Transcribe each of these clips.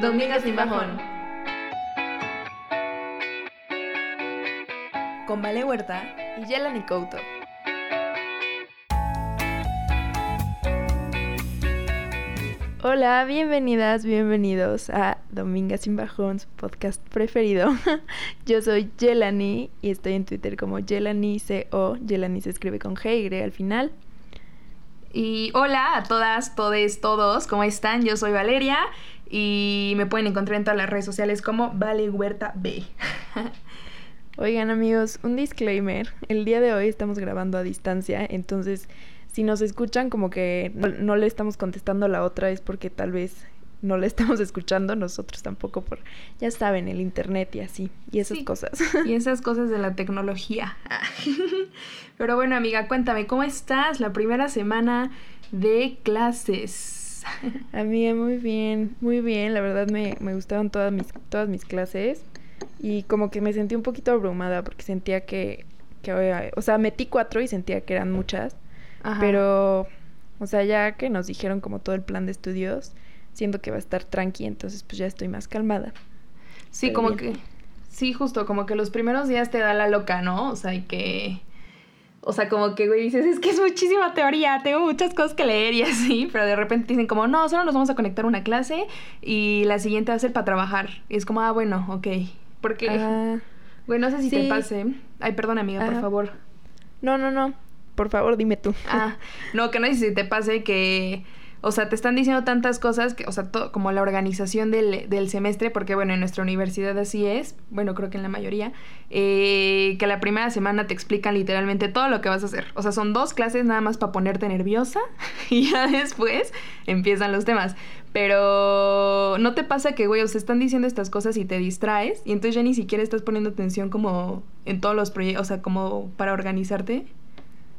Domingas sin bajón. Con Vale Huerta y Yelani Couto. Hola, bienvenidas, bienvenidos a Domingas sin bajón, su podcast preferido. Yo soy Yelani y estoy en Twitter como Yelani CO. Yelani se escribe con G y al final. Y hola a todas, todes, todos, ¿cómo están? Yo soy Valeria y me pueden encontrar en todas las redes sociales como Vale Huerta B. Oigan amigos, un disclaimer. El día de hoy estamos grabando a distancia, entonces si nos escuchan como que no, le estamos contestando a la otra es porque tal vez no le estamos escuchando, nosotros tampoco por, ya saben, el internet y así, y esas cosas. Y esas cosas de la tecnología. Pero bueno, amiga, cuéntame, ¿cómo estás? La primera semana de clases. Amiga, muy bien, muy bien. La verdad me, me gustaron todas mis, todas mis clases. Y como que me sentí un poquito abrumada porque sentía que, que o sea, metí cuatro y sentía que eran muchas. Pero, o sea, ya que nos dijeron como todo el plan de estudios, siento que va a estar tranqui, entonces pues ya estoy más calmada. Sí, como que Sí, justo, como que los primeros días te da la loca, ¿no? O sea, y que... O sea, como que, güey, dices, es que es muchísima teoría, tengo muchas cosas que leer y así, pero de repente dicen como, no, solo nos vamos a conectar una clase y la siguiente va a ser para trabajar. Y es como, ah, bueno, ok. Porque, güey, no sé si te pase. Ay, perdón, amiga, por favor. No, no, no. Por favor, dime tú. Ah, no, que no sé si te pase que o sea, te están diciendo tantas cosas, que, o sea, como la organización del, del, semestre, porque bueno, en nuestra universidad así es, bueno, creo que en la mayoría, eh, que la primera semana te explican literalmente todo lo que vas a hacer. O sea, son dos clases nada más para ponerte nerviosa y ya después empiezan los temas. Pero no te pasa que, güey, o sea, están diciendo estas cosas y te distraes y entonces ya ni siquiera estás poniendo atención como en todos los proyectos, o sea, como para organizarte.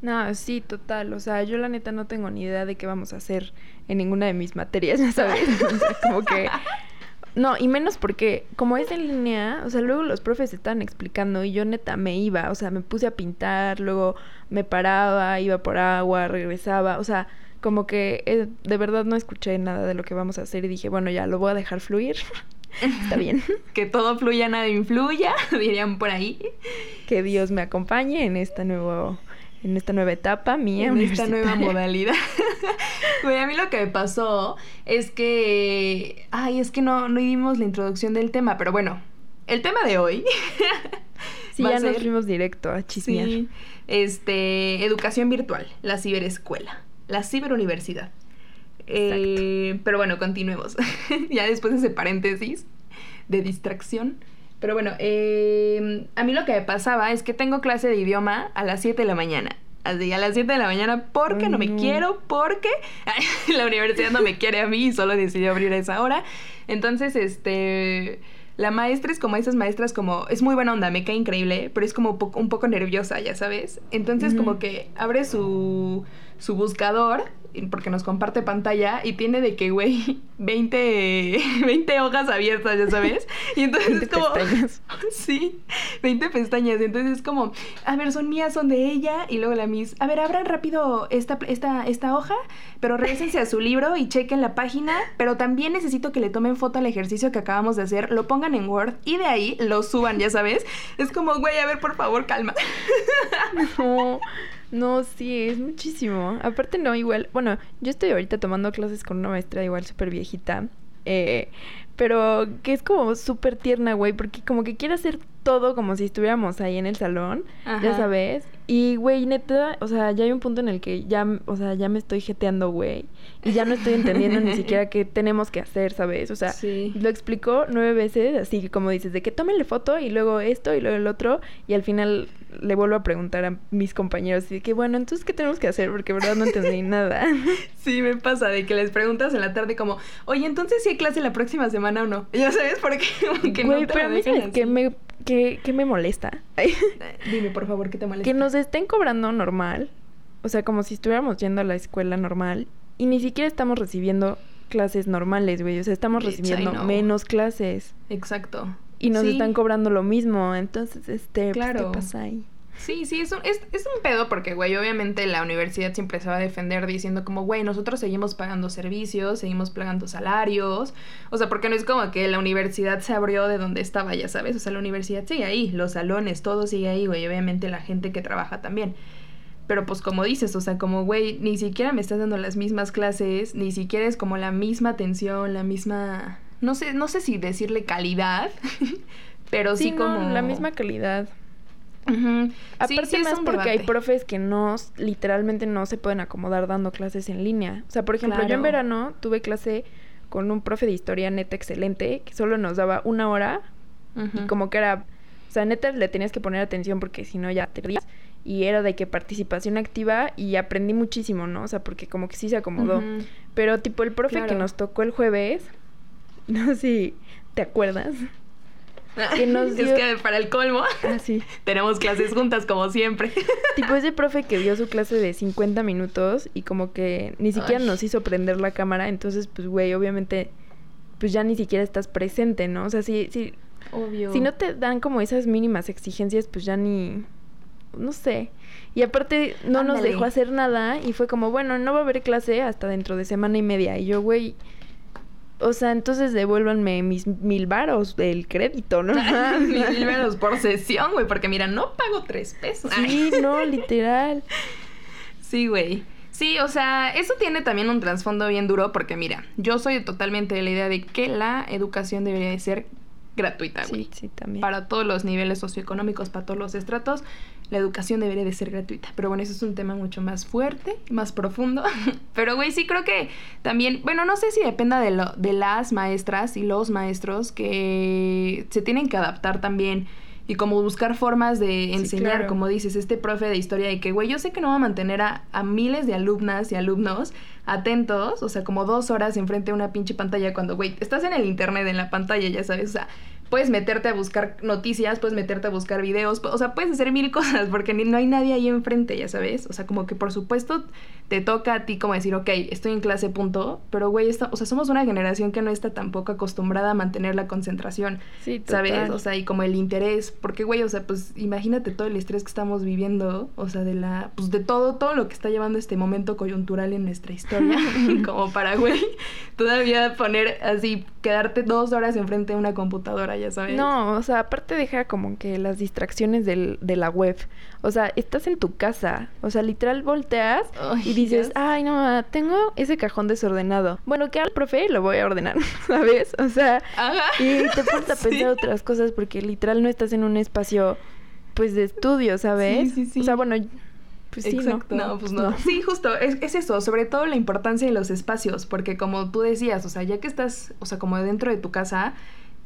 No, sí, total. O sea, yo la neta no tengo ni idea de qué vamos a hacer en ninguna de mis materias, ya sabes. o sea, como que. No, y menos porque, como es en línea, o sea, luego los profes estaban explicando y yo neta me iba, o sea, me puse a pintar, luego me paraba, iba por agua, regresaba, o sea, como que eh, de verdad no escuché nada de lo que vamos a hacer y dije, bueno, ya lo voy a dejar fluir. Está bien. que todo fluya, nada influya, dirían por ahí. Que Dios me acompañe en este nuevo en esta nueva etapa mía. En esta nueva modalidad. a mí lo que me pasó es que, ay, es que no, no dimos la introducción del tema, pero bueno, el tema de hoy. sí, ya nos fuimos directo a chismear. Sí, este, educación virtual, la ciberescuela, la ciberuniversidad. Eh, pero bueno, continuemos. ya después de ese paréntesis de distracción. Pero bueno, eh, a mí lo que me pasaba es que tengo clase de idioma a las 7 de la mañana. Así, a las 7 de la mañana porque no me quiero, porque la universidad no me quiere a mí y solo decidió abrir a esa hora. Entonces, este... La maestra es como esas maestras como... Es muy buena onda, me cae increíble, pero es como un poco, nerviosa, ya sabes. Entonces como que abre su, su buscador porque nos comparte pantalla y tiene de que, güey, 20, 20 hojas abiertas, ya sabes. Y entonces es como... Pestañas. Sí, 20 pestañas. Entonces es como, a ver, son mías, son de ella. Y luego la Miss, a ver, abran rápido esta, esta, esta hoja, pero regresense a su libro y chequen la página. Pero también necesito que le tomen foto al ejercicio que acabamos de hacer, lo pongan en Word y de ahí lo suban, ya sabes. Es como, güey, a ver, por favor, calma. No. No, sí, es muchísimo. Aparte, no, igual. Bueno, yo estoy ahorita tomando clases con una maestra igual súper viejita. Eh, pero que es como súper tierna, güey, porque como que quiere hacer todo como si estuviéramos ahí en el salón, ya sabes. Y, güey, neta, o sea, ya hay un punto en el que ya, o sea, ya me estoy jeteando, güey. Y ya no estoy entendiendo ni siquiera qué tenemos que hacer, ¿sabes? O sea, lo explicó nueve veces, así que como dices, de que tómenle foto y luego esto y luego el otro. Y al final le vuelvo a preguntar a mis compañeros y de que, bueno, entonces, ¿qué tenemos que hacer? Porque, verdad, no entendí nada. Sí, me pasa de que les preguntas en la tarde como, oye, entonces, ¿sí hay clase la próxima semana o no? Ya sabes, porque que no te pero a que me ¿Qué, me molesta? Dime, por favor, ¿qué te molesta? Que nos estén cobrando normal. O sea, como si estuviéramos yendo a la escuela normal. Y ni siquiera estamos recibiendo clases normales, güey. O sea, estamos recibiendo menos clases. Exacto. Y nos están cobrando lo mismo. Entonces, este, pues. ¿qué pasa ahí? Sí, sí, es un, es, es un pedo porque, güey, obviamente la universidad siempre se va a defender diciendo como, güey, nosotros seguimos pagando servicios, seguimos pagando salarios. O sea, porque no es como que la universidad se abrió de donde estaba, ya sabes. O sea, la universidad sigue ahí, los salones, todo sigue ahí, güey. Obviamente la gente que trabaja también. Pero pues como dices, o sea, como, güey, ni siquiera me estás dando las mismas clases, ni siquiera es como la misma atención, la misma... No sé, no sé si decirle calidad, pero sí, Sí, no, como... la misma calidad. Sí, Aparte sí, es más porque hay profes que no, literalmente no se pueden acomodar dando clases en línea. O sea, por ejemplo, yo en verano tuve clase con un profe de historia neta excelente, que solo nos daba una hora y como que era, o sea, neta le tenías que poner atención porque si no ya te perdías. Y era de que participación activa y aprendí muchísimo, ¿no? O sea, porque como que sí se acomodó. Pero tipo el profe que nos tocó el jueves, no sé si te acuerdas. que nos dio- Es que para el colmo Ah, sí. tenemos clases juntas como siempre. Tipo ese profe que dio su clase de 50 minutos y como que ni siquiera Ay. nos hizo prender la cámara, entonces pues güey, obviamente pues ya ni siquiera estás presente, ¿no? O sea, si, si, Obvio. si no te dan como esas mínimas exigencias, pues ya ni, no sé. Y aparte no nos dejó hacer nada y fue como, bueno, no va a haber clase hasta dentro de semana y media. Y yo, güey, o sea, entonces devuélvanme mis mil varos del crédito, ¿no? Mil euros por sesión, güey, porque mira, no pago tres pesos. sí, no, literal. Sí, güey. Sí, o sea, eso tiene también un trasfondo bien duro porque mira, yo soy totalmente de la idea de que la educación debería de ser gratuita, güey. Sí, sí, también. Para todos los niveles socioeconómicos, para todos los estratos, la educación debería de ser gratuita. Pero bueno, eso es un tema mucho más fuerte, más profundo. Pero güey, sí creo que también, bueno, no sé si dependa de, lo, de las maestras y los maestros que se tienen que adaptar también y como buscar formas de enseñar, claro. como dices, este profe de historia de que, güey, yo sé que no va a mantener a, a miles de alumnas y alumnos atentos, o sea, como dos horas enfrente de una pinche pantalla cuando, güey, estás en el internet, en la pantalla, ya sabes, o sea, puedes meterte a buscar noticias, puedes meterte a buscar videos, o sea, puedes hacer mil cosas porque ni- no hay nadie ahí enfrente, ya sabes, o sea, como que por supuesto te toca a ti como decir, ok, estoy en clase, punto, pero, güey, o sea, somos una generación que no está tampoco acostumbrada a mantener la concentración. Sí, ¿Sabes? O sea, y como el interés, porque güey, o sea, pues imagínate todo el estrés que estamos viviendo, o sea, de la, pues de todo, todo lo que está llevando este momento coyuntural en nuestra historia, como para, güey, todavía poner así, quedarte dos horas enfrente de una computadora, ya sabes. No, o sea, aparte deja como que las distracciones del, de la web. O sea, estás en tu casa. O sea, literal volteas Ay, y dices, ay, no, tengo ese cajón desordenado. Bueno, que al profe lo voy a ordenar, ¿sabes? O sea, Ajá. y te pones a Sí. pensar otras cosas porque literal no estás en un espacio, pues, de estudio, ¿sabes? Sí, sí, sí. O sea, bueno, pues sí, Exacto. ¿no? No, pues no. Sí, justo, es, es eso, sobre todo la importancia de los espacios, porque como tú decías, o sea, ya que estás, o sea, como dentro de tu casa,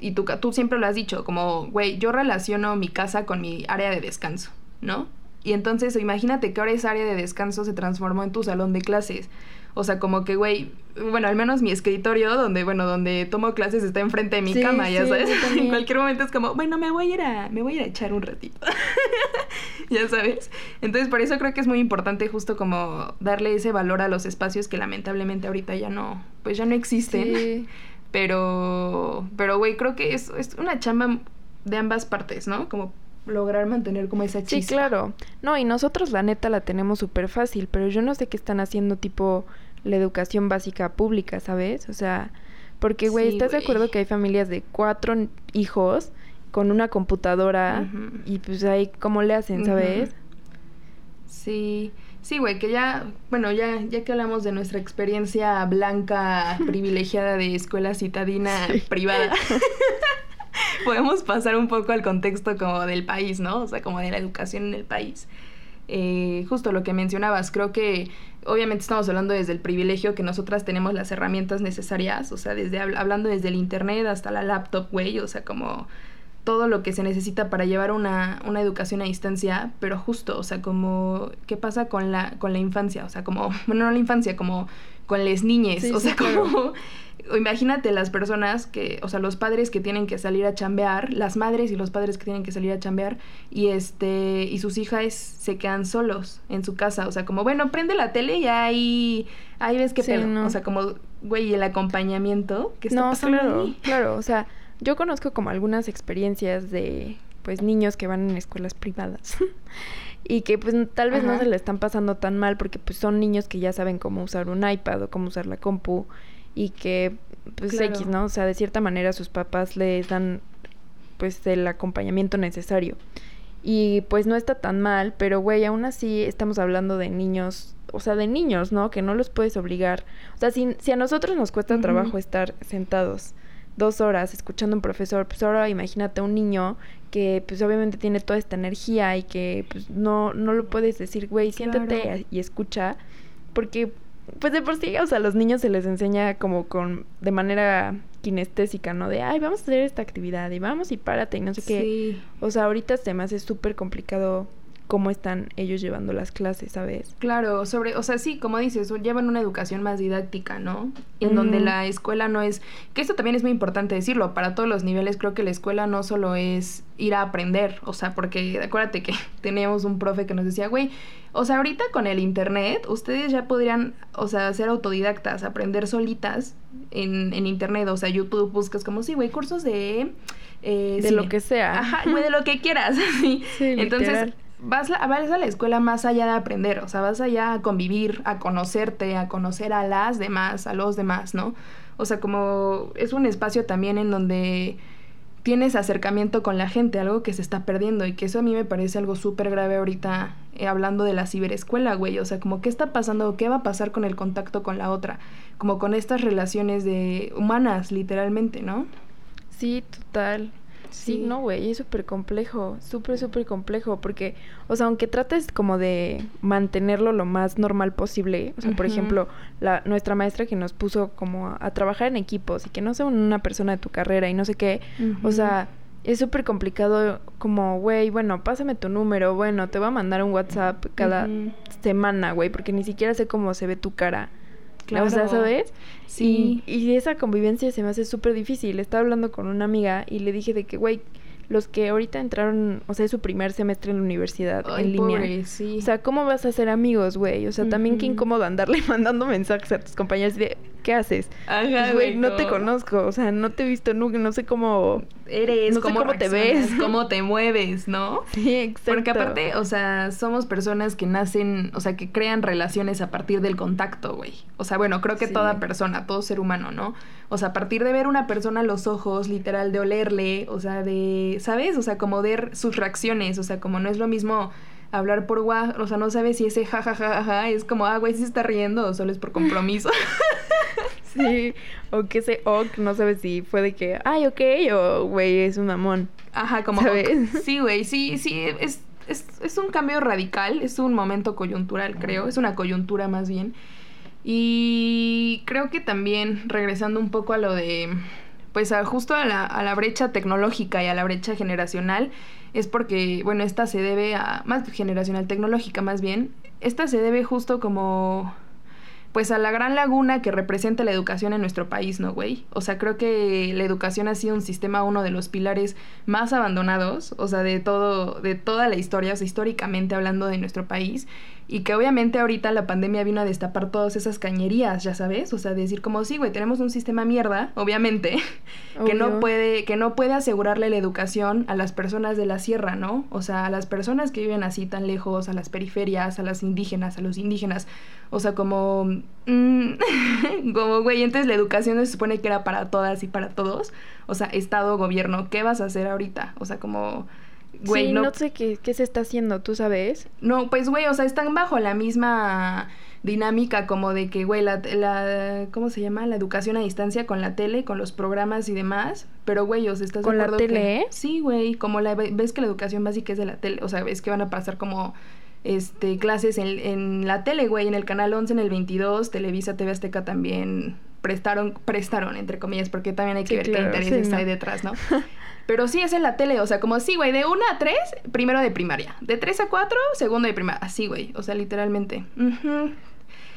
y tú, tú siempre lo has dicho, como, güey, yo relaciono mi casa con mi área de descanso, ¿no? Y entonces, imagínate que ahora esa área de descanso se transformó en tu salón de clases. O sea, como que, güey, bueno, al menos mi escritorio, donde, bueno, donde tomo clases está enfrente de mi Sí, cama, ya sí, sabes. en cualquier momento es como, bueno, me voy a ir a, me voy a ir a echar un ratito. ya sabes. Entonces, por eso creo que es muy importante justo como darle ese valor a los espacios que lamentablemente ahorita ya no, pues ya no existen. Sí. Pero, pero, güey, creo que es, es una chamba de ambas partes, ¿no? Como lograr mantener como esa chispa. Sí, claro. No, y nosotros la neta la tenemos súper fácil, pero yo no sé qué están haciendo tipo la educación básica pública, ¿sabes? O sea, porque, güey, Sí, ¿estás de acuerdo que hay familias de cuatro hijos con una computadora y pues ahí cómo le hacen, ¿sabes? Ujú. Sí, sí, güey, que ya, bueno, ya, ya que hablamos de nuestra experiencia blanca privilegiada de escuela citadina Sí. privada, podemos pasar un poco al contexto como del país, ¿no? O sea, como de la educación en el país. Eh, justo lo que mencionabas, creo que obviamente estamos hablando desde el privilegio que nosotras tenemos las herramientas necesarias, o sea, desde habl- hablando desde el internet hasta la laptop, güey, o sea, como todo lo que se necesita para llevar una, una educación a distancia, pero justo, o sea, como, ¿qué pasa con la, con la infancia? O sea, como, bueno, no la infancia, como con las niñes, Sí, o sea, como, imagínate las personas que, o sea, los padres que tienen que salir a chambear, las madres y los padres que tienen que salir a chambear, y este, y sus hijas se quedan solos en su casa, o sea, como, bueno, prende la tele y ahí, ahí ves qué Sí, pedo, no. o sea, como, güey, el acompañamiento que está no, pasando claro, ahí? claro. O sea, yo conozco como algunas experiencias de pues niños que van en escuelas privadas y que pues tal vez no se le están pasando tan mal porque pues son niños que ya saben cómo usar un iPad o cómo usar la compu y que pues X, ¿no? O sea, de cierta manera sus papás les dan pues el acompañamiento necesario. Y pues no está tan mal, pero güey, aún así estamos hablando de niños, o sea, de niños, ¿no? Que no los puedes obligar. O sea, si, si a nosotros nos cuesta trabajo estar sentados dos horas escuchando a un profesor, pues ahora imagínate un niño que pues obviamente tiene toda esta energía y que pues no, no lo puedes decir, güey, siéntate y escucha, porque pues de por sí, o sea, a los niños se les enseña como con, de manera kinestésica, ¿no? De, ay, vamos a hacer esta actividad y vamos y párate y no sé qué. O sea, ahorita se me hace súper complicado cómo están ellos llevando las clases, ¿sabes? Claro, sobre, o sea, sí, como dices, llevan una educación más didáctica, ¿no? En donde la escuela no es, que esto también es muy importante decirlo, para todos los niveles creo que la escuela no solo es ir a aprender, o sea, porque acuérdate que teníamos un profe que nos decía, güey, o sea, ahorita con el internet, ustedes ya podrían, o sea, ser autodidactas, aprender solitas en, en internet, o sea, YouTube buscas como, sí, güey, cursos de... Eh, de lo que sea. Ajá, güey, de lo que quieras. sí, Entonces, vas a, vas a la escuela más allá de aprender, o sea, vas allá a convivir, a conocerte, a conocer a las demás, a los demás, ¿no? O sea, como es un espacio también en donde tienes acercamiento con la gente, algo que se está perdiendo y que eso a mí me parece algo súper grave ahorita eh, hablando de la ciberescuela, güey, o sea, como qué está pasando, qué va a pasar con el contacto con la otra, como con estas relaciones de humanas, literalmente, ¿no? Sí, total. Sí, no, güey, es súper complejo, súper, súper complejo, porque, o sea, aunque trates como de mantenerlo lo más normal posible, o sea, por ejemplo, la, nuestra maestra que nos puso como a, trabajar en equipos y que no sea una persona de tu carrera y no sé qué, o sea, es súper complicado como, güey, bueno, pásame tu número, bueno, te voy a mandar un WhatsApp cada semana, güey, porque ni siquiera sé cómo se ve tu cara. Claro. O sea, ¿sabes? Sí. Y, esa convivencia se me hace súper difícil. Estaba hablando con una amiga y le dije de que, güey, los que ahorita entraron, o sea, es su primer semestre en la universidad en línea. sí. O sea, ¿cómo vas a hacer amigos, güey? O sea, también qué incómodo andarle mandando mensajes a tus compañeros de, ¿qué haces? Ajá, pues, güey, no. te conozco, o sea, no te he visto nunca, no sé cómo eres, cómo, te ves, cómo te mueves, ¿no? Sí, exacto. Porque aparte, o sea, somos personas que nacen, o sea, que crean relaciones a partir del contacto, güey. O sea, bueno, creo que toda persona, todo ser humano, ¿no? O sea, a partir de ver una persona a los ojos, literal, de olerle, o sea, de, ¿sabes? O sea, como ver sus reacciones, o sea, como no es lo mismo hablar por WhatsApp, o sea, no sabes si ese jajajaja ja, ja, es como, ah, güey, si se está riendo o solo es por compromiso. sí, o que ese ok, no sabes si fue de que, ay, ok, o güey, es un mamón. Ajá, como, ¿sabes? sí, güey, sí, sí, es, es, es un cambio radical, es un momento coyuntural, creo, es una coyuntura más bien. Y creo que también, regresando un poco a lo de, pues a, justo a la, a la brecha tecnológica y a la brecha generacional, es porque, bueno, esta se debe a, más generacional tecnológica más bien, esta se debe justo como pues a la gran laguna que representa la educación en nuestro país, ¿no, güey? O sea, creo que la educación ha sido un sistema, uno de los pilares más abandonados, o sea, de todo, de toda la historia, o sea, históricamente hablando de nuestro país y que obviamente ahorita la pandemia vino a destapar todas esas cañerías, ya sabes, o sea, decir como sí, güey, tenemos un sistema mierda, obviamente, que no puede que no puede asegurarle la educación a las personas de la sierra, ¿no? O sea, a las personas que viven así tan lejos, a las periferias, a las indígenas, a los indígenas, o sea, como mm, como güey, entonces la educación se supone que era para todas y para todos, o sea, estado, gobierno, ¿qué vas a hacer ahorita? O sea, como Güey, sí, no... sé qué, qué, se está haciendo, ¿tú sabes? No, pues, güey, o sea, están bajo la misma dinámica como de que, güey, la, la, ¿cómo se llama? La educación a distancia con la tele, con los programas y demás. Pero, güey, o sea, ¿estás ¿Con de acuerdo la tele? Sí, güey, como la, ves que la educación básica es de la tele, o sea, ves que van a pasar como este clases en, en la tele, güey, en el canal 11, en el 22, Televisa, TV Azteca también prestaron, prestaron, entre comillas, porque también hay que ver qué intereses hay detrás, ¿no? Pero sí es en la tele, o sea, como así, güey, de 1 a 3, primero de primaria. De 3 a 4, segundo de primaria. Así, güey, o sea, literalmente.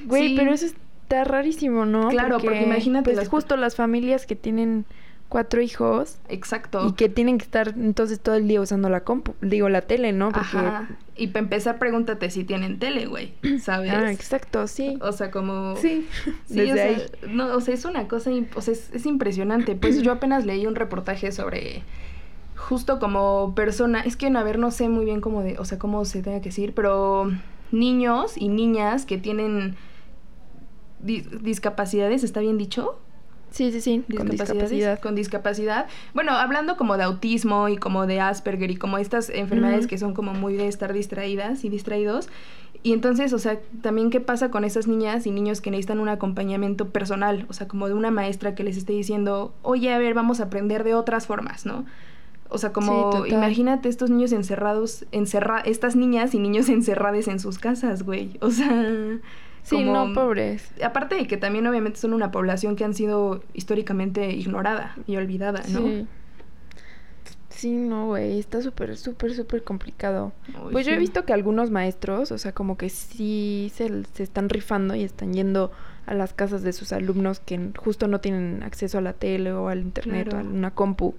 Güey, pero eso está rarísimo, ¿no? Claro, porque, imagínate. Pues, justo las familias que tienen cuatro hijos. Exacto. Y que tienen que estar entonces todo el día usando la compu, digo, la tele, ¿no? Porque... Ajá. Y para empezar, pregúntate si tienen tele, güey, ¿sabes? Ah, exacto, sí. O sea, como... Sí, sí o sea, No, o sea, es una cosa, o sea, es, es impresionante. Pues yo apenas leí un reportaje sobre justo como persona, es que a ver, no sé muy bien cómo de, o sea, cómo se tenga que decir, pero niños y niñas que tienen discapacidades, ¿está bien dicho? Sí, sí, sí, con discapacidad. Con discapacidad. Bueno, hablando como de autismo y como de Asperger y como estas enfermedades que son como muy de estar distraídas y distraídos. Y entonces, o sea, también qué pasa con esas niñas y niños que necesitan un acompañamiento personal, o sea, como de una maestra que les esté diciendo, oye, a ver, vamos a aprender de otras formas, ¿no? O sea, como imagínate estos niños encerrados, encerra estas niñas y niños encerrados en sus casas, güey. O sea, Sí, no, pobres. Aparte de que también obviamente son una población que han sido históricamente ignorada y olvidada, ¿no? Sí. Sí, no, güey, está súper, súper, súper complicado. pues yo he visto que algunos maestros, o sea, como que sí se, se, están rifando y están yendo a las casas de sus alumnos que justo no tienen acceso a la tele o al internet o a una compu.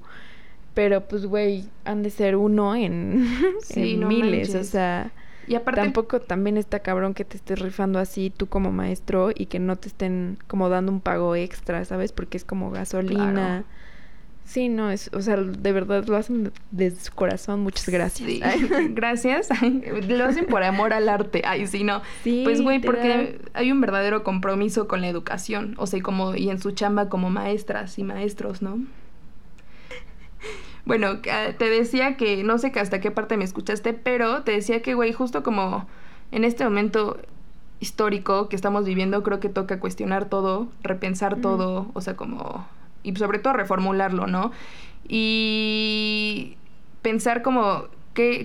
Pero pues, güey, han de ser uno en, miles, o sea... Y aparte... Tampoco también está cabrón que te estés rifando así tú como maestro y que no te estén como dando un pago extra, ¿sabes? Porque es como gasolina. Sí, no, es, o sea, de verdad lo hacen de, su corazón. Muchas gracias. gracias. lo hacen por amor al arte. Ay, sí, no. Sí, pues, güey, porque hay un verdadero compromiso con la educación. O sea, como, y en su chamba como maestras y maestros, ¿no? Bueno, te decía que no sé hasta qué parte me escuchaste, pero te decía que, güey, justo como en este momento histórico que estamos viviendo, creo que toca cuestionar todo, repensar todo, o sea, como... Y sobre todo reformularlo, ¿no? Y pensar como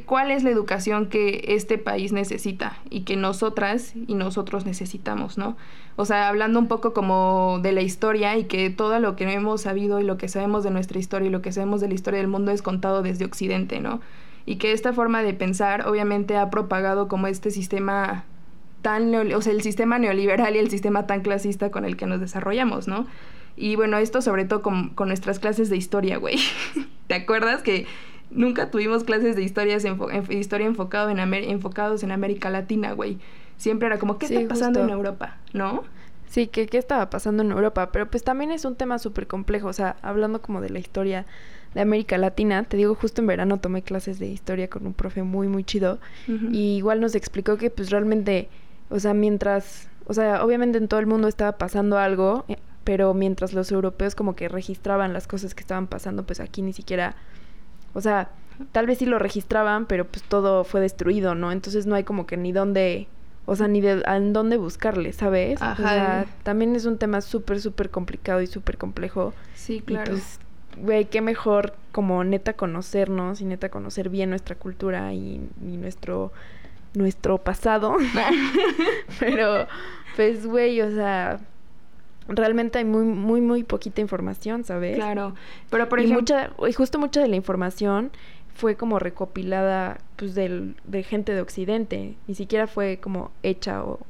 cuál es la educación que este país necesita y que nosotras y nosotros necesitamos, ¿no? O sea, hablando un poco como de la historia y que todo lo que hemos sabido y lo que sabemos de nuestra historia y lo que sabemos de la historia del mundo es contado desde Occidente, ¿no? Y que esta forma de pensar obviamente ha propagado como este sistema tan, o sea, el sistema neoliberal y el sistema tan clasista con el que nos desarrollamos, ¿no? Y bueno, esto sobre todo con, con nuestras clases de historia, güey. ¿Te acuerdas que nunca tuvimos clases de historias historia enfocado en enfocados en América Latina, güey. Siempre era como, ¿qué está pasando en Europa? ¿No? Sí, ¿qué, ¿qué estaba pasando en Europa? Pero pues también es un tema súper complejo, o sea, hablando como de la historia de América Latina, te digo, justo en verano tomé clases de historia con un profe muy, muy chido, y igual nos explicó que pues realmente, o sea, mientras, o sea, obviamente en todo el mundo estaba pasando algo, eh, pero mientras los europeos como que registraban las cosas que estaban pasando, pues aquí ni siquiera o sea, tal vez sí lo registraban, pero pues todo fue destruido, ¿no? Entonces no hay como que ni dónde, o sea, ni de en dónde buscarle, ¿sabes? Ajá. O sea, también es un tema súper, súper complicado y súper complejo. Sí, claro. Y pues, güey, qué mejor como neta conocernos y neta conocer bien nuestra cultura y, y nuestro nuestro pasado. pero, pues, güey, o sea, realmente hay muy, muy, muy poquita información, ¿sabes? Claro. Pero por ejemplo. Mucha, y justo mucha de la información fue como recopilada pues del, de gente de Occidente. Ni siquiera fue como hecha o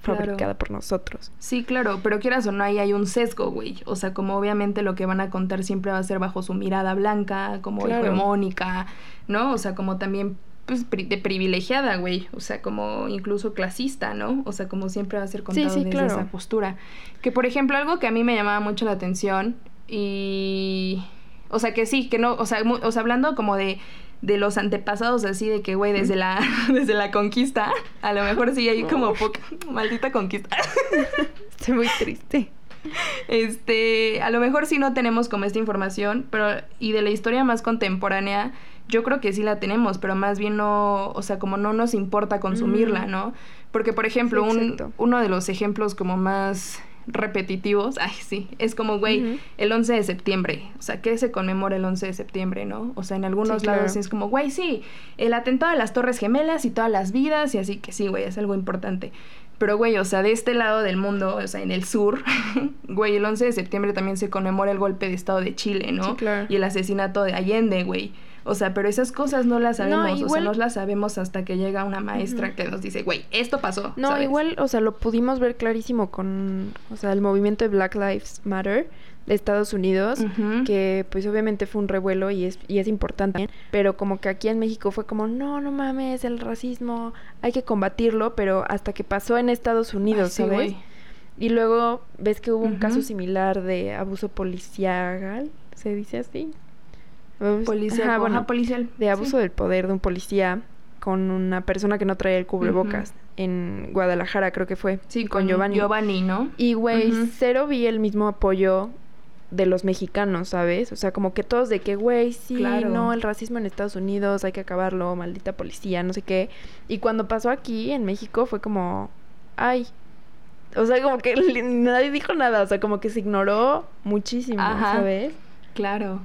fabricada por nosotros. Sí, claro, pero quieras o no, ahí hay un sesgo, güey. O sea, como obviamente lo que van a contar siempre va a ser bajo su mirada blanca, como hegemónica, ¿no? O sea, como también pues, de privilegiada, güey. O sea, como incluso clasista, ¿no? O sea, como siempre va a ser contado desde esa postura. Que, por ejemplo, algo que a mí me llamaba mucho la atención y... O sea, que sí, que no... O sea, o sea hablando como de de los antepasados así de que güey desde la desde la conquista a lo mejor sí hay como poca maldita conquista estoy muy triste este a lo mejor sí no tenemos como esta información pero y de la historia más contemporánea yo creo que sí la tenemos, pero más bien no, o sea, como no nos importa consumirla. ¿no? Porque, por ejemplo, un, uno de los ejemplos como más repetitivos, ay, sí, es como, güey, el 11 de septiembre, o sea, ¿qué se conmemora el 11 de septiembre, no? O sea, en algunos lados es como, güey, sí, el atentado de las Torres Gemelas y todas las vidas, y así que sí, güey, es algo importante. Pero, güey, o sea, de este lado del mundo, o sea, en el sur, güey, el 11 de septiembre también se conmemora el golpe de Estado de Chile, ¿no? claro. Y el asesinato de Allende, güey. O sea, pero esas cosas no las sabemos, no, o sea, no las sabemos hasta que llega una maestra que nos dice, güey, esto pasó. No, igual, o sea, lo pudimos ver clarísimo con, o sea, el movimiento de Black Lives Matter de Estados Unidos, que pues obviamente fue un revuelo y es, y es importante, pero como que aquí en México fue como, no, no mames, el racismo, hay que combatirlo, pero hasta que pasó en Estados Unidos, ¿sabes? Y luego ves que hubo un caso similar de abuso policial, ¿se dice así? Policía, Ajá, bueno, policial. de abuso sí. del poder de un policía con una persona que no traía el cubrebocas en Guadalajara, creo que fue. Sí, con, Giovanni. Giovanni, ¿no? Y güey, cero vi el mismo apoyo de los mexicanos, ¿sabes? O sea, como que todos de que, güey, sí, Claro. no, el racismo en Estados Unidos, hay que acabarlo, maldita policía, no sé qué. Y cuando pasó aquí, en México, fue como, ay. O sea, como que nadie dijo nada, o sea, como que se ignoró muchísimo, Ajá. ¿sabes? Claro.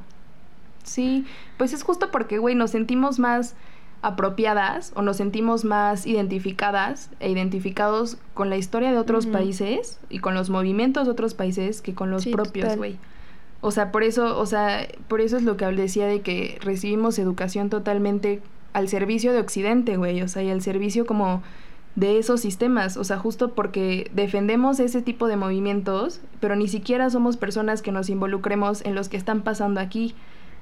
Sí, pues es justo porque, güey, nos sentimos más apropiadas o nos sentimos más identificadas e identificados con la historia de otros países y con los movimientos de otros países que con los Sí, propios, güey. O sea, por eso, o sea, por eso es lo que decía de que recibimos educación totalmente al servicio de Occidente, güey, o sea, y al servicio como de esos sistemas, o sea, justo porque defendemos ese tipo de movimientos, pero ni siquiera somos personas que nos involucremos en los que están pasando aquí,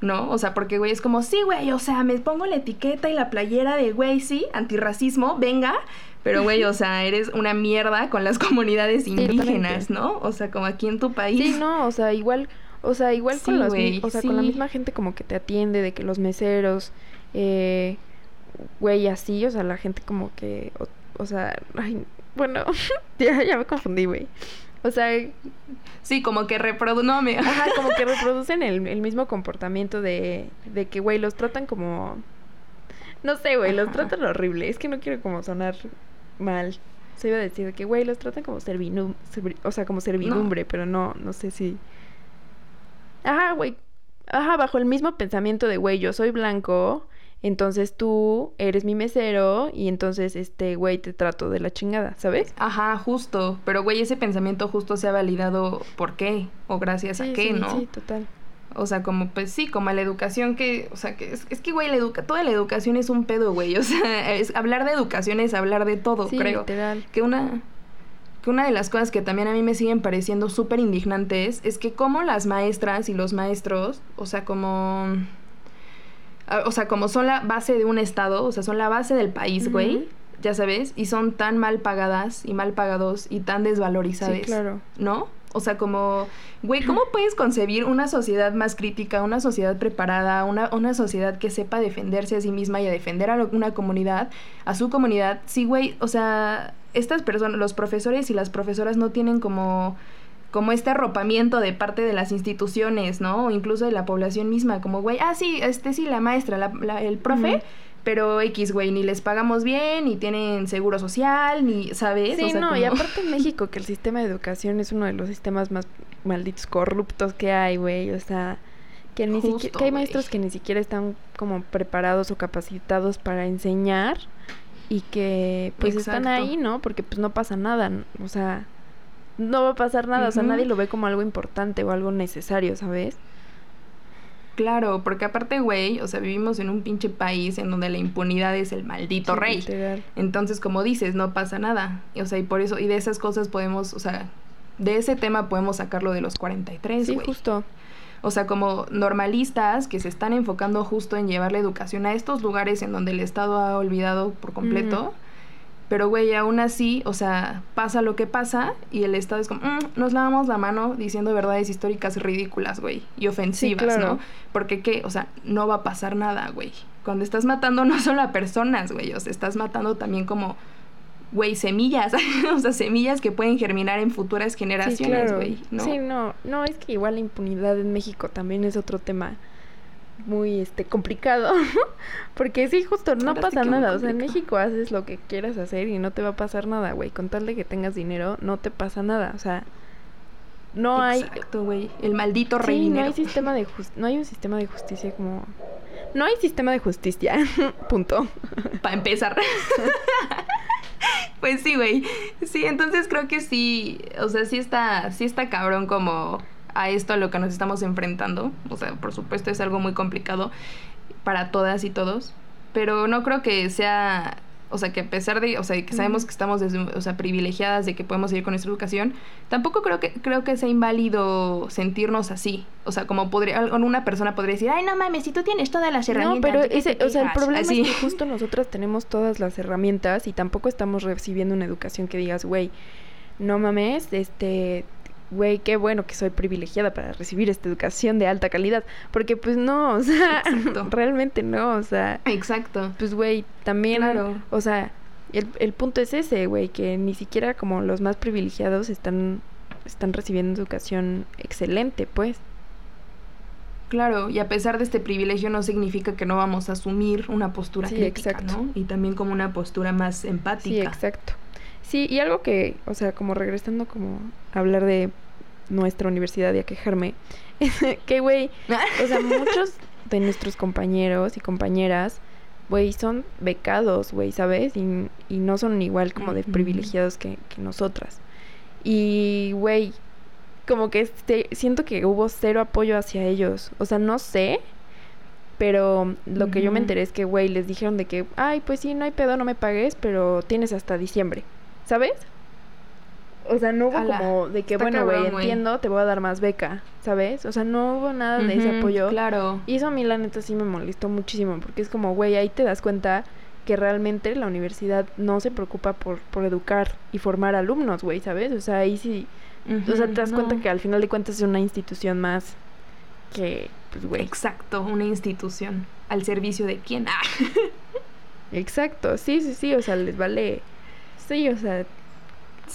¿no? O sea, porque, güey, es como, sí, güey, o sea, me pongo la etiqueta y la playera de, güey, sí, antirracismo, venga, pero, güey, o sea, eres una mierda con las comunidades indígenas. ¿no? O sea, como aquí en tu país. Sí, no, o sea, igual, o sea, igual con los, güey, o sea, con la misma gente como que te atiende, de que los meseros, eh, güey, así, o sea, la gente como que, o, o sea, ay, bueno, ya, ya me confundí, güey. O sea, Sí, como que reprodu... No, me... ajá, como que reproducen el, el mismo comportamiento de, de que, güey, los tratan como, no sé, güey, los tratan horrible. Es que no quiero como sonar mal. Se iba a decir de que, güey, los tratan como servinum, servi- o sea, como servidumbre, pero no, no sé si... Ajá, güey. Ajá, bajo el mismo pensamiento de, güey, yo soy blanco, entonces tú eres mi mesero y entonces, este, güey, te trato de la chingada, ¿sabes? Ajá, justo. Pero, güey, ese pensamiento justo se ha validado por qué o gracias a qué, sí, ¿no? Sí, total. O sea, como, pues sí, como a la educación que, o sea, que es, es que, güey, la educa toda la educación es un pedo, güey. O sea, es, hablar de educación es hablar de todo, Sí, creo. literal. Que una, que una de las cosas que también a mí me siguen pareciendo súper indignantes es que como las maestras y los maestros, o sea, como... a- O sea, como son la base de un estado, o sea, son la base del país, güey, ya sabes, y son tan mal pagadas y mal pagados y tan desvalorizadas. Sí, claro. ¿no? O sea, como, güey, ¿cómo puedes concebir una sociedad más crítica, una sociedad preparada, una, una sociedad que sepa defenderse a sí misma y a defender a una comunidad, a su comunidad? Sí, güey, o sea, estas personas, los profesores y las profesoras no tienen como como este arropamiento de parte de las instituciones, ¿no? O incluso de la población misma, como, güey, ah, sí, este sí, la maestra, la- la- el profe, pero X, güey, ni les pagamos bien, ni tienen seguro social, ni, ¿sabes? Sí, O sea, no, y aparte en México que el sistema de educación es uno de los sistemas más malditos corruptos que hay, güey, o sea, que ni siquiera que hay maestros que ni siquiera están como preparados o capacitados para enseñar y que pues están ahí, ¿no? Porque pues no pasa nada, o sea, no va a pasar nada, o sea, nadie lo ve como algo importante o algo necesario, ¿sabes? Claro, porque aparte, güey, o sea, vivimos en un pinche país en donde la impunidad es el maldito Sí, rey. literal. Entonces, como dices, no pasa nada. Y, O sea, y por eso, y de esas cosas podemos, o sea, de ese tema podemos sacarlo de los 43, Sí, güey. justo. O sea, como normalistas que se están enfocando justo en llevar la educación a estos lugares en donde el Estado ha olvidado por completo. Pero, güey, aún así, o sea, pasa lo que pasa y el Estado es como, "Mm, nos lavamos la mano diciendo verdades históricas ridículas, güey, y ofensivas, claro. ¿no? Porque, ¿qué? O sea, no va a pasar nada, güey. Cuando estás matando no solo a personas, güey, o sea, estás matando también como, güey, semillas, o sea, semillas que pueden germinar en futuras Sí, generaciones, claro. güey, ¿no? Sí, no, no, es que igual la impunidad en México también es otro tema muy este complicado, porque sí, justo no Ahora pasa nada, o sea, en. México haces lo que quieras hacer y no te va a pasar nada, güey, con tal de que tengas dinero, no te pasa nada, o sea, no hay Exacto, güey, el maldito rey sí, no dinero. hay sistema de jus- no hay un sistema de justicia como no hay sistema de justicia, punto. Para empezar. pues sí, güey. Sí, entonces creo que sí, o sea, sí está, sí está cabrón como a esto a lo que nos estamos enfrentando. O sea, por supuesto es algo muy complicado para todas y todos. Pero no creo que sea, o sea, que a pesar de, o sea, que sabemos que estamos desde, o sea, privilegiadas de que podemos seguir con nuestra educación, tampoco creo que, creo que sea inválido sentirnos así. O sea, como podría, una persona podría decir, ay, no mames, si tú tienes todas las No, herramientas. pero ¿de qué ese, o sea, el quejas?". problema Así. es que justo nosotras tenemos todas las herramientas y tampoco estamos recibiendo una educación que digas, güey, no mames, este, güey, qué bueno que soy privilegiada para recibir esta educación de alta calidad. Porque pues no, o sea, realmente no, o sea. Exacto. Pues güey, también, o sea, el, el punto es ese, güey, que ni siquiera como los más privilegiados están, están recibiendo educación excelente, pues. Claro, y a pesar de este privilegio no significa que no vamos a asumir una postura sí, crítica, ¿no? Y también como una postura más empática. Sí, exacto. Sí, y algo que, o sea, como regresando como a hablar de nuestra universidad y a quejarme, que güey, o sea, muchos de nuestros compañeros y compañeras, güey, son becados, güey, ¿sabes? Y, y, no son igual como de privilegiados que, que nosotras. Y, güey, como que este, siento que hubo cero apoyo hacia ellos. O sea, no sé, pero lo que yo me enteré es que, güey, les dijeron de que, ay, pues sí, no hay pedo, no me pagues, pero tienes hasta diciembre, ¿sabes? O sea, no hubo como de que, bueno, güey, entiendo, te voy a dar más beca, ¿sabes? O sea, no hubo nada de ese apoyo. Claro. Y eso a mí, la neta, sí me molestó muchísimo, porque es como, güey, ahí te das cuenta que realmente la universidad no se preocupa por, por educar y formar alumnos, güey, ¿sabes? O sea, ahí sí o sea, te das cuenta que al final de cuentas es una institución más que, pues, güey. Exacto, una institución. ¿Al servicio de quién? Ah. Exacto, sí, sí, sí, o sea, les vale. Sí, o sea.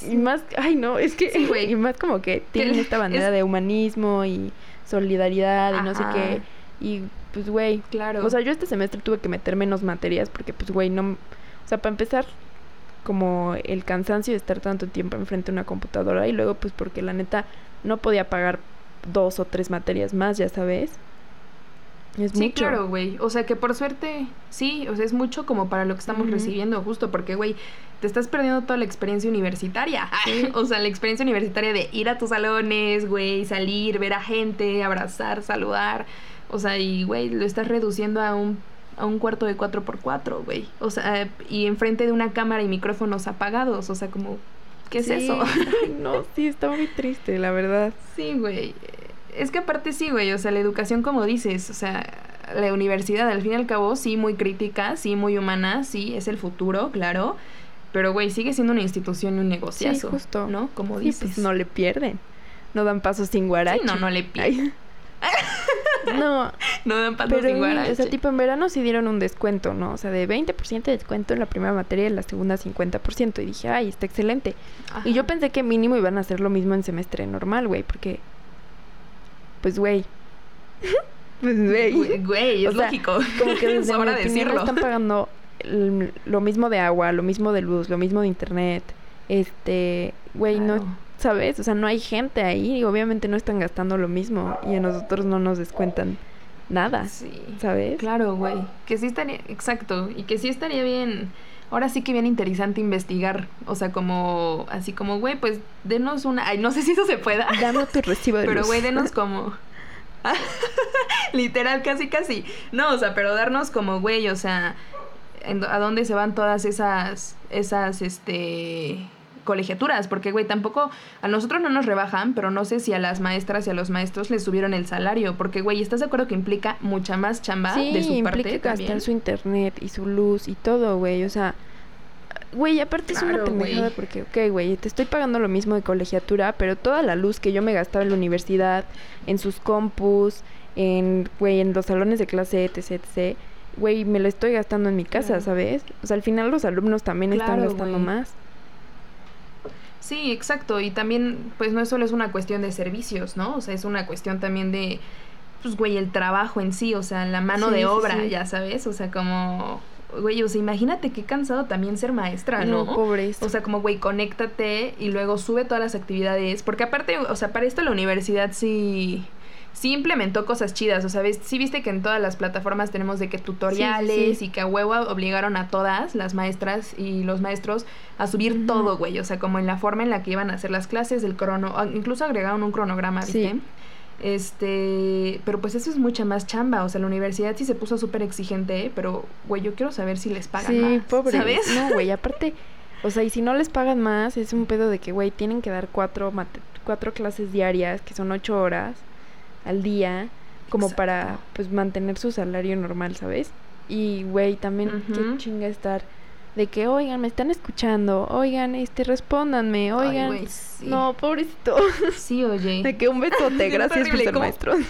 Y más, ay, no, es que. Sí. Y más como que tienen esta bandera de humanismo y solidaridad y no sé qué. Y pues, güey. Claro. O sea, yo este semestre tuve que meter menos materias porque, pues, güey, no. O sea, para empezar, como el cansancio de estar tanto tiempo enfrente de una computadora y luego pues porque la neta no podía pagar dos o tres materias más, ya sabes. Es sí, claro, güey. O sea que por suerte, sí, o sea, es mucho como para lo que estamos recibiendo, justo porque, güey, te estás perdiendo toda la experiencia universitaria. o sea, la experiencia universitaria de ir a tus salones, güey, salir, ver a gente, abrazar, saludar. O sea, y, güey, lo estás reduciendo a un a un cuarto de 4x4, güey. O sea, y enfrente de una cámara y micrófonos apagados. O sea, como, ¿qué es eso? no, sí, está muy triste, la verdad. Sí, güey. Es que aparte sí, güey. O sea, la educación, como dices, o sea, la universidad, al fin y al cabo, sí, muy crítica, sí, muy humana, sí, es el futuro, claro. Pero, güey, sigue siendo una institución y un negociazo. Sí, justo. ¿No? Como sí, pues, dices. no le pierden. No dan pasos sin guarache. no, no le pierden. No. no dan patos sin O sea, tipo en verano sí dieron un descuento, ¿no? O sea, de 20% de descuento en la primera materia y en la segunda 50%. Y dije, ay, está excelente. Y yo pensé que mínimo iban a hacer lo mismo en semestre normal, güey, porque... Pues, güey. pues, güey. Güey, es lógico. Como que desde mi decirlo. están pagando lo mismo de agua, lo mismo de luz, lo mismo de internet. Este, güey, no ¿sabes? O sea, no hay gente ahí y obviamente no están gastando lo mismo y a nosotros no nos descuentan nada, sí. ¿sabes? Claro, güey. Que sí estaría, exacto, y que sí estaría bien, ahora sí que bien interesante investigar, o sea, como, así como, güey, pues denos una, ay, no sé si eso se pueda. Dame tu recibo de Pero, güey, denos como... Literal, casi, casi. No, o sea, pero darnos como, güey, o sea, a dónde se van todas esas, esas, este colegiaturas, porque, güey, tampoco a nosotros no nos rebajan, pero no sé si a las maestras y a los maestros les subieron el salario, porque, güey, ¿estás de acuerdo que implica mucha más chamba de su parte implica gastar su internet y su luz y todo, güey, o sea... Güey, aparte es una pendejada porque, ok, güey, te estoy pagando lo mismo de colegiatura, pero toda la luz que yo me gastaba en la universidad, en sus compus, en, güey, en los salones de clase, etc, etc, güey, me lo estoy gastando en mi casa, ¿sabes? O sea, al final los alumnos también están gastando más. Sí, exacto. Y también, pues no solo es una cuestión de servicios, ¿no? O sea, es una cuestión también de, pues, güey, el trabajo en sí, o sea, la mano de obra, ya sabes, o sea, como, güey, o sea, imagínate qué cansado también ser maestra, ¿no? No, pobre. O sea, como, güey, conéctate y luego sube todas las actividades, porque aparte, o sea, para esto la universidad sí sí implementó cosas chidas, o sea, sí viste que en todas las plataformas tenemos de que tutoriales y que a huevo obligaron a todas las maestras y los maestros a subir todo, güey, o sea, como en la forma en la que iban a hacer las clases, el crono, incluso agregaron un cronograma, ¿viste? Este, pero pues eso es mucha más chamba, o sea, la universidad sí se puso súper exigente, pero, güey, yo quiero saber si les pagan sí, pobre. ¿sabes? No, güey, aparte, o sea, y si no les pagan más, es un pedo de que, güey, tienen que dar cuatro, cuatro clases diarias, que son ocho horas, al día como para pues mantener su salario normal, ¿sabes? Y güey, también qué chinga estar de que, oigan, me están escuchando, oigan, este, respóndanme, oigan. sí. No, pobrecito. Sí, oye. De que un besote, gracias por ser maestro.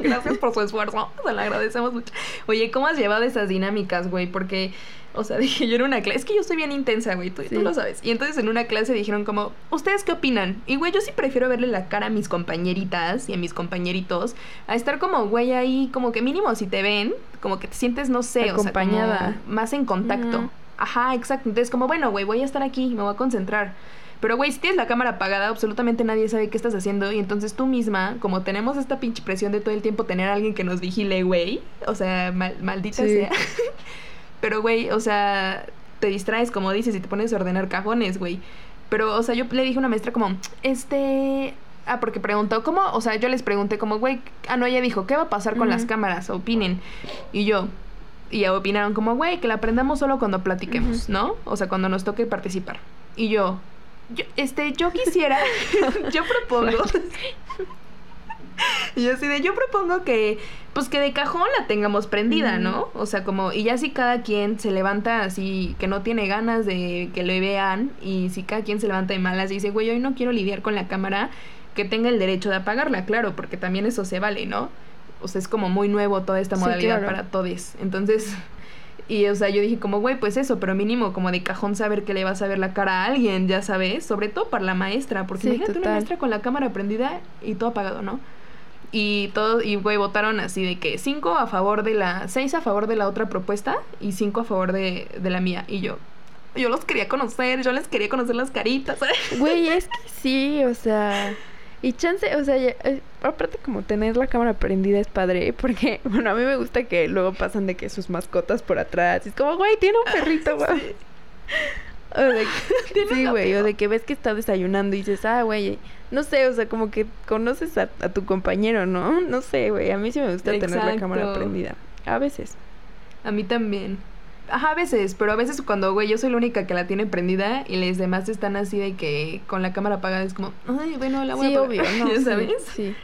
Gracias por su esfuerzo. Se lo agradecemos mucho. Oye, ¿cómo has llevado esas dinámicas, güey? Porque, o sea, dije yo en una clase. Es que yo soy bien intensa, güey. Tú, lo sabes. Y entonces en una clase dijeron como, ¿ustedes qué opinan? Y, güey, yo sí prefiero verle la cara a mis compañeritas y a mis compañeritos a estar como, güey, ahí, como que mínimo si te ven, como que te sientes, no sé, Acompañada. o sea, como más en contacto. Ajá, exacto. Entonces, como, bueno, güey, voy a estar aquí, me voy a concentrar. Pero, güey, si tienes la cámara apagada, absolutamente nadie sabe qué estás haciendo. Y entonces tú misma, como tenemos esta pinche presión de todo el tiempo tener a alguien que nos vigile, güey. O sea, mal- maldita Sí. sea. Pero, güey, o sea, te distraes, como dices, y te pones a ordenar cajones, güey. Pero, o sea, yo le dije a una maestra como, este... Ah, porque preguntó, ¿cómo? O sea, yo les pregunté como, güey, ah, no, ella dijo, ¿qué va a pasar con las cámaras? Opinen. Y yo, y ya opinaron como, güey, que la aprendamos solo cuando platiquemos. ¿no? O sea, cuando nos toque participar. Y yo, yo este, yo quisiera, yo propongo. y yo así de, yo propongo que, pues que de cajón la tengamos prendida. ¿no? O sea, como, y ya si cada quien se levanta así, que no tiene ganas de que le vean, y si cada quien se levanta de malas y dice, güey, hoy no quiero lidiar con la cámara, que tenga el derecho de apagarla, claro, porque también eso se vale, ¿no? O sea, es como muy nuevo toda esta Sí, modalidad claro. para todos. Entonces, y o sea, yo dije como, güey, pues eso, pero mínimo como de cajón saber que le vas a ver la cara a alguien, ya sabes, sobre todo para la maestra, porque Sí, imagínate una maestra con la cámara prendida y todo apagado, ¿no? Y todo, y güey, votaron así de que cinco a favor de la, seis a favor de la otra propuesta y cinco a favor de, de la mía. Y yo, yo los quería conocer, yo les quería conocer las caritas. Güey, es que sí, o sea. Y chance, o sea, ya- eh, aparte como tener la cámara prendida es padre, porque, bueno, a mí me gusta que luego pasan de que sus mascotas por atrás. Y es como, güey, tiene un perrito, güey. O de que- sí, güey, o de que ves que está desayunando y dices, ah, güey, no sé, o sea, como que conoces a, a tu compañero, ¿no? No sé, güey, a mí sí me gusta tener la cámara prendida. A veces. A mí también. Ajá, a veces, pero a veces cuando, güey, yo soy la única que la tiene prendida y los demás están así de que con la cámara apagada es como, ay, bueno, la voy Sí, a obvio, apagar", no, ¿ya sí, sabes? Sí.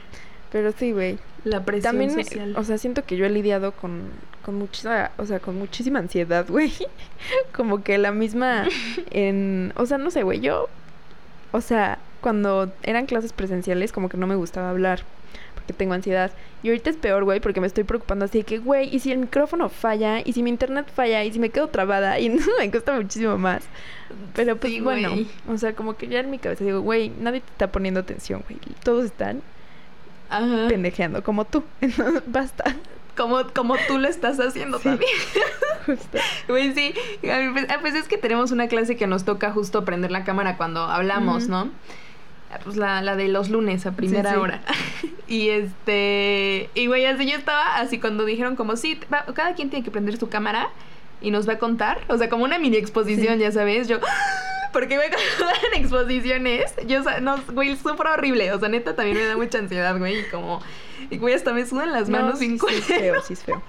Pero sí, güey. La presión También, social. o sea, siento que yo he lidiado con, con mucha, o sea, con muchísima ansiedad, güey. Como que la misma en, o sea, no sé, güey, yo, o sea, cuando eran clases presenciales, como que no me gustaba hablar, porque tengo ansiedad. Y ahorita es peor, güey, porque me estoy preocupando así de que, güey, y si el micrófono falla, y si mi internet falla, y si me quedo trabada, y no, me cuesta muchísimo más. Pero pues Sí, bueno, o sea, como que ya en mi cabeza digo, güey, nadie te está poniendo atención, güey. Todos están Ajá. pendejeando, como tú. Entonces, basta. Como, como tú lo estás haciendo Sí. también. Justo. Güey, sí. A mí, pues, ah, pues es que tenemos una clase que nos toca justo prender la cámara cuando hablamos. ¿no? Ah, Pues la, la de los lunes a primera sí. hora. y este. Y güey, así yo estaba, así cuando dijeron como, sí, va- cada quien tiene que prender su cámara y nos va a contar. O sea, como una mini exposición, ya sabes. Yo. Porque güey, cuando dan exposiciones, yo, no, güey, sufro horrible. O sea, neta, también me da mucha ansiedad, güey. Y como. Y güey, hasta me sudan las manos No, bien sí, sí es feo, sí es feo.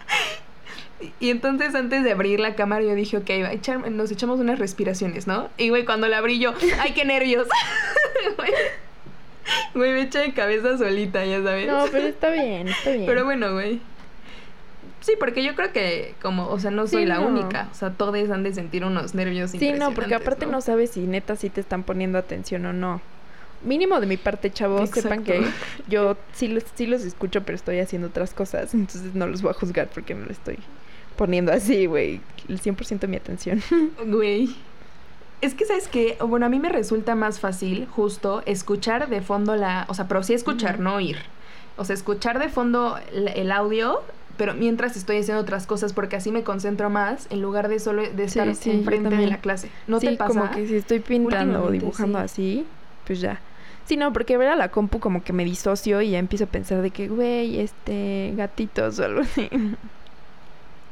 Y entonces antes de abrir la cámara yo dije, ok, echar- nos echamos unas respiraciones, ¿no? Y güey, cuando la abrí yo, ¡ay, qué nervios! Güey, Güey, me eché de cabeza solita, ya sabes. No, pero está bien, está bien. Pero bueno, güey. Sí, porque yo creo que como, o sea, no Sí, soy la no. única. O sea, todos han de sentir unos nervios Sí, no, porque aparte no sabes si neta sí te están poniendo atención o no. Mínimo de mi parte, chavos, sepan que yo sí los, sí los escucho, pero estoy haciendo otras cosas. Entonces no los voy a juzgar porque no lo estoy poniendo así, güey. El 100% de mi atención. Güey. Es que, ¿sabes qué? Bueno, a mí me resulta más fácil justo escuchar de fondo la... O sea, pero sí escuchar, no oír. O sea, escuchar de fondo el, el audio, pero mientras estoy haciendo otras cosas, porque así me concentro más en lugar de solo de estar sí, enfrente de la clase. ¿No sí, te pasa? como que si estoy pintando o dibujando sí. así, pues ya. Sí, no, porque ver a la compu como que me disocio y ya empiezo a pensar de que, güey, este, gatitos o algo así.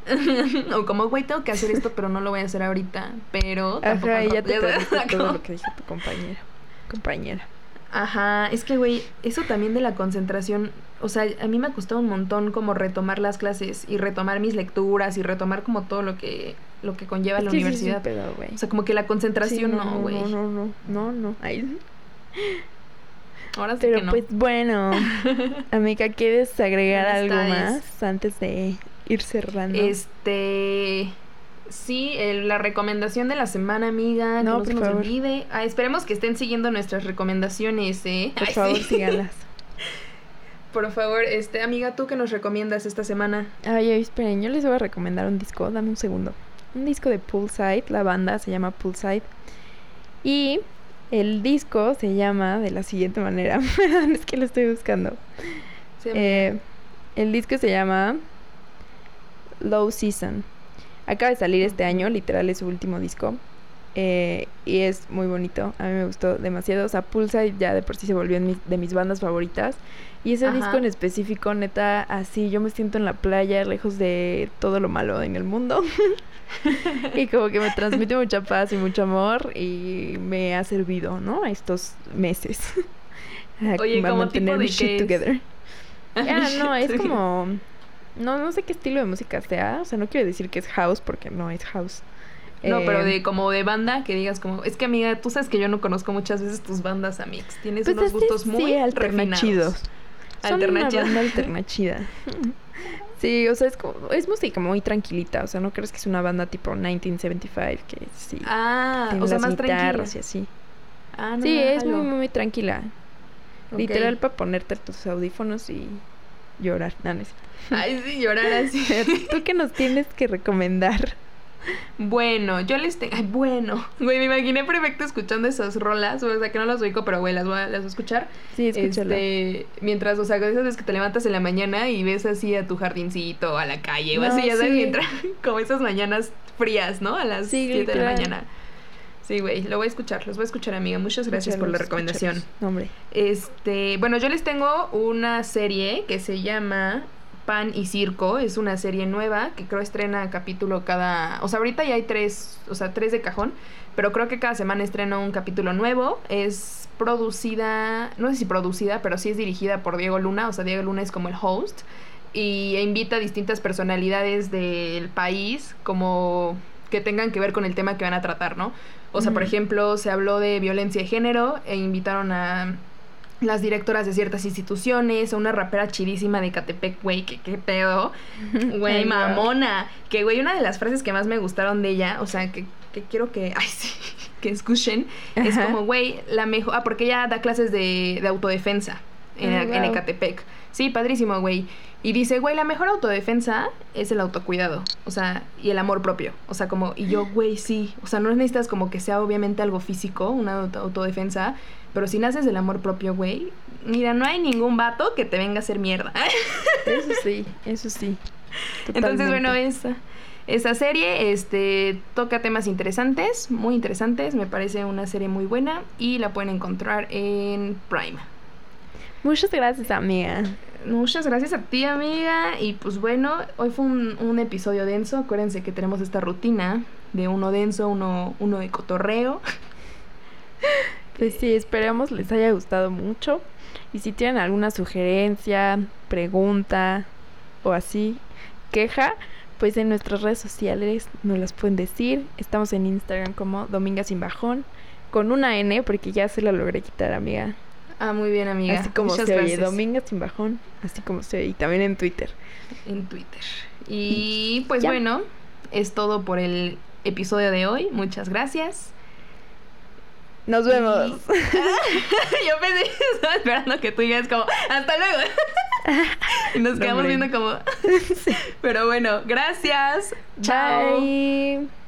o como, güey, tengo que hacer esto, pero no lo voy a hacer ahorita. Pero tampoco... Ajá, y ya te todo lo que dijo tu compañera. Compañera. Ajá, es que, güey, eso también de la concentración, o sea, a mí me ha costado un montón como retomar las clases y retomar mis lecturas y retomar como todo lo que, lo que conlleva Es la que sí universidad. pedo, güey. o sea, como que la Sí, concentración no, güey. No, no, no, no, no. Ay, Ahora sí Pero que no. pues bueno, amiga, ¿quieres agregar algo más antes de ir cerrando? Este. Sí, el- la recomendación de la semana, amiga. No, que no se nos favor. olvide. Ah, esperemos que estén siguiendo nuestras recomendaciones, ¿eh? Por Ay, favor, sí. síganlas. Por favor, este, amiga, ¿tú qué nos recomiendas esta semana? Ay, ay, esperen, yo les voy a recomendar un disco, dame un segundo. Un disco de Poolside, la banda se llama Poolside. Y el disco se llama de la siguiente manera. Es que lo estoy buscando. Sí, Eh, el disco se llama Low Season. Acaba de salir este año, literal es su último disco. Eh, y es muy bonito. A mí me gustó demasiado. O sea, Poolside ya de por sí se volvió mis- de mis bandas favoritas. Y ese Ajá. disco en específico, neta, así yo me siento en la playa, lejos de todo lo malo en el mundo. y como que me transmite mucha paz y mucho amor. Y me ha servido, ¿no? Estos meses. Oye, ¿como tipo mi de shit together. Ya, no, es como. No, no sé qué estilo de música sea. O sea, no quiero decir que es house porque no es house. No, pero Eh, de como de banda que digas como, es que amiga, tú sabes que yo no conozco muchas veces tus bandas amix. Tienes pues unos gustos sí, muy alternachidos. Son Alternachida. una banda alternachida. sí, o sea, es, como, es música muy tranquilita. O sea, no crees que es una banda tipo 1975 que sí. Ah, tiene o sea, las más tranquila. guitarras y así. Ah, no, sí, es muy, muy, muy tranquila. Literal para ponerte tus audífonos y llorar. No, no es Ay, sí, llorar así. ¿Tú qué nos tienes que recomendar? Bueno, yo les tengo. Ay, bueno. Güey, me imaginé perfecto escuchando esas rolas. O sea, que no las oigo, pero güey, las voy a, las voy a escuchar. Sí, escúchala. Este, mientras, o sea, esas veces que te levantas en la mañana y ves así a tu jardincito, a la calle, o No, así, ya sabes, sí. mientras, como esas mañanas frías, ¿no? A las Sí, 7 de la mañana. Sí, güey, lo voy a escuchar, los voy a escuchar, amiga. Muchas gracias por la recomendación. hombre. Este, bueno, yo les tengo una serie que se llama Pan y Circo. Es una serie nueva que creo estrena capítulo cada. O sea, ahorita ya hay tres, o sea, tres de cajón. Pero creo que cada semana estrena un capítulo nuevo. Es producida, no sé si producida, pero sí es dirigida por Diego Luna. O sea, Diego Luna es como el host. Y invita a distintas personalidades del país, como que tengan que ver con el tema que van a tratar, ¿no? O sea, por ejemplo, se habló de violencia de género e invitaron a las directoras de ciertas instituciones, a una rapera chidísima de Catepec, güey, que qué pedo. Güey, mamona. Que, güey, una de las frases que más me gustaron de ella, o sea, que, que quiero que, ay, sí, que escuchen, es como, güey, la mejor, ah, porque ella da clases de, de autodefensa en, Ay, en. Ecatepec. Sí, padrísimo, güey. Y dice, güey, la mejor autodefensa es el autocuidado, o sea, y el amor propio. O sea, como, y yo, güey, sí. O sea, no necesitas como que sea obviamente algo físico, una auto- autodefensa, pero si naces del amor propio, güey, mira, no hay ningún vato que te venga a hacer mierda. Eso sí, eso sí. Entonces, bueno, esa, esa serie este, toca temas interesantes, muy interesantes. Me parece una serie muy buena y la pueden encontrar en Prime. Muchas gracias, amiga. Muchas gracias a ti, amiga. Y pues bueno, hoy fue un, un episodio denso. Acuérdense que tenemos esta rutina de uno denso, uno, uno de cotorreo. Pues sí, esperemos les haya gustado mucho. Y si tienen alguna sugerencia, pregunta o así, queja, pues en nuestras redes sociales nos las pueden decir. Estamos en Instagram como Dominga Sin Bajón, con una N, porque ya se la logré quitar, amiga. Ah, muy bien, amiga. Así como Muchas se oye, gracias. Dominga Sin Bajón, así como se oye. Y también en Twitter. En Twitter. Y pues Ya. bueno, es todo por el episodio de hoy. Muchas gracias. Nos vemos. Yo pensé, estaba esperando que tú digas como, hasta luego. y nos No, quedamos viendo como, pero bueno, gracias. Chao. Bye.